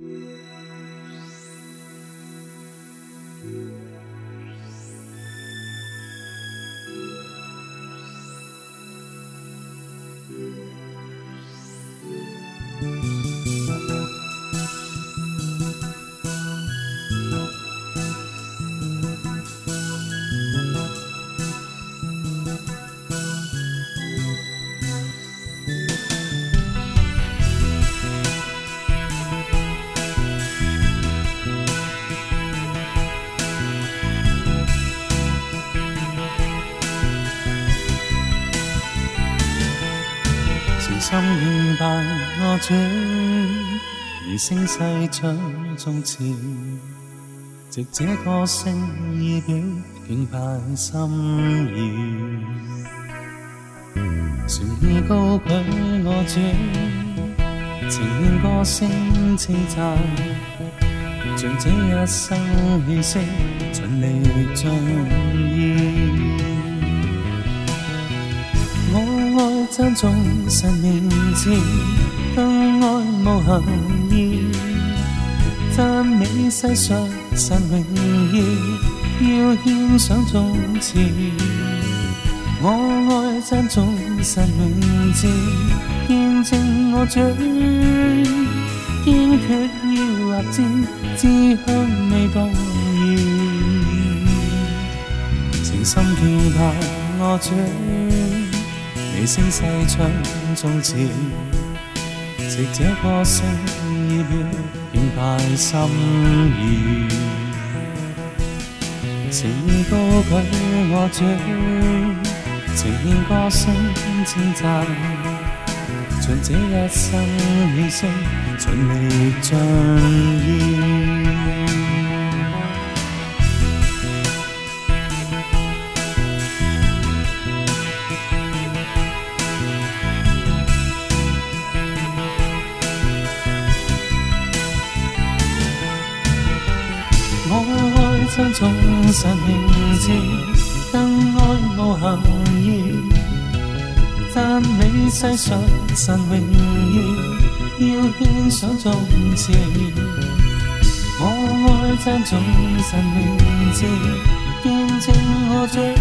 Mm-hmm. 心盼我者，而声势唱从前，藉这歌声以表敬盼心意。旋意高举我这，情愿歌声称赞，像这一生气息尽力尽意。赞颂神名字，更爱慕行义。赞美世上神荣耀，要献上颂旨。我爱赞颂神名字，见证我嘴，坚确要蜡志，脂向未动移。诚心叫叹我嘴。微声细唱中止，藉这歌声依表献出心意。情高举我醉，情恋歌声称赞，尽这一生气息，尽力尽意。中眾神明志，更愛慕行義，讚美世上神榮耀，要獻上眾詞。我愛讚頌神明志，見證我罪，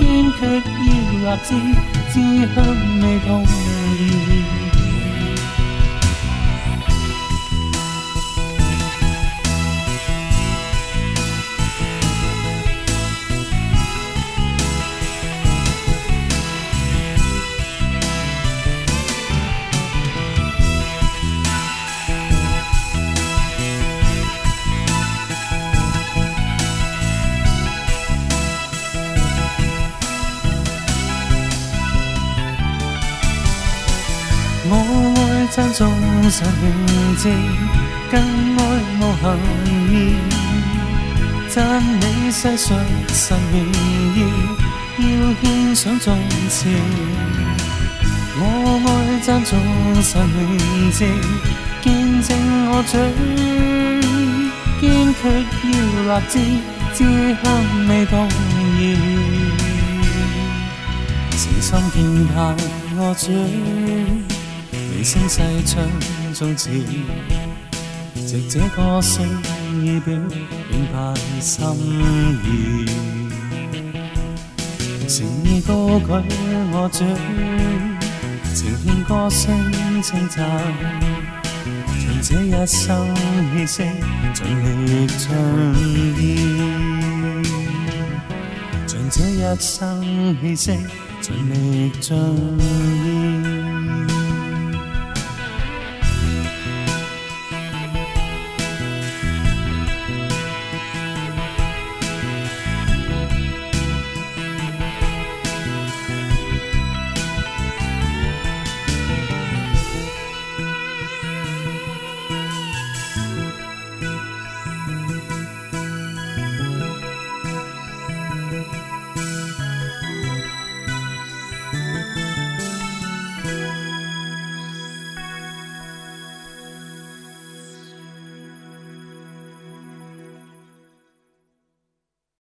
堅決要立志，志向未動搖。我爱赞颂神明字，更爱慕行义。赞你世上神明义，要献上众志。我爱赞颂神明字，见证我嘴，坚决要立志，志向未动摇，诚心敬拜我嘴。声细唱，终止。藉这歌声意表远盼心意。诚意高举我主，情献歌声称赞。尽这一生气息，尽力尽完。尽这一生气息，尽力尽完。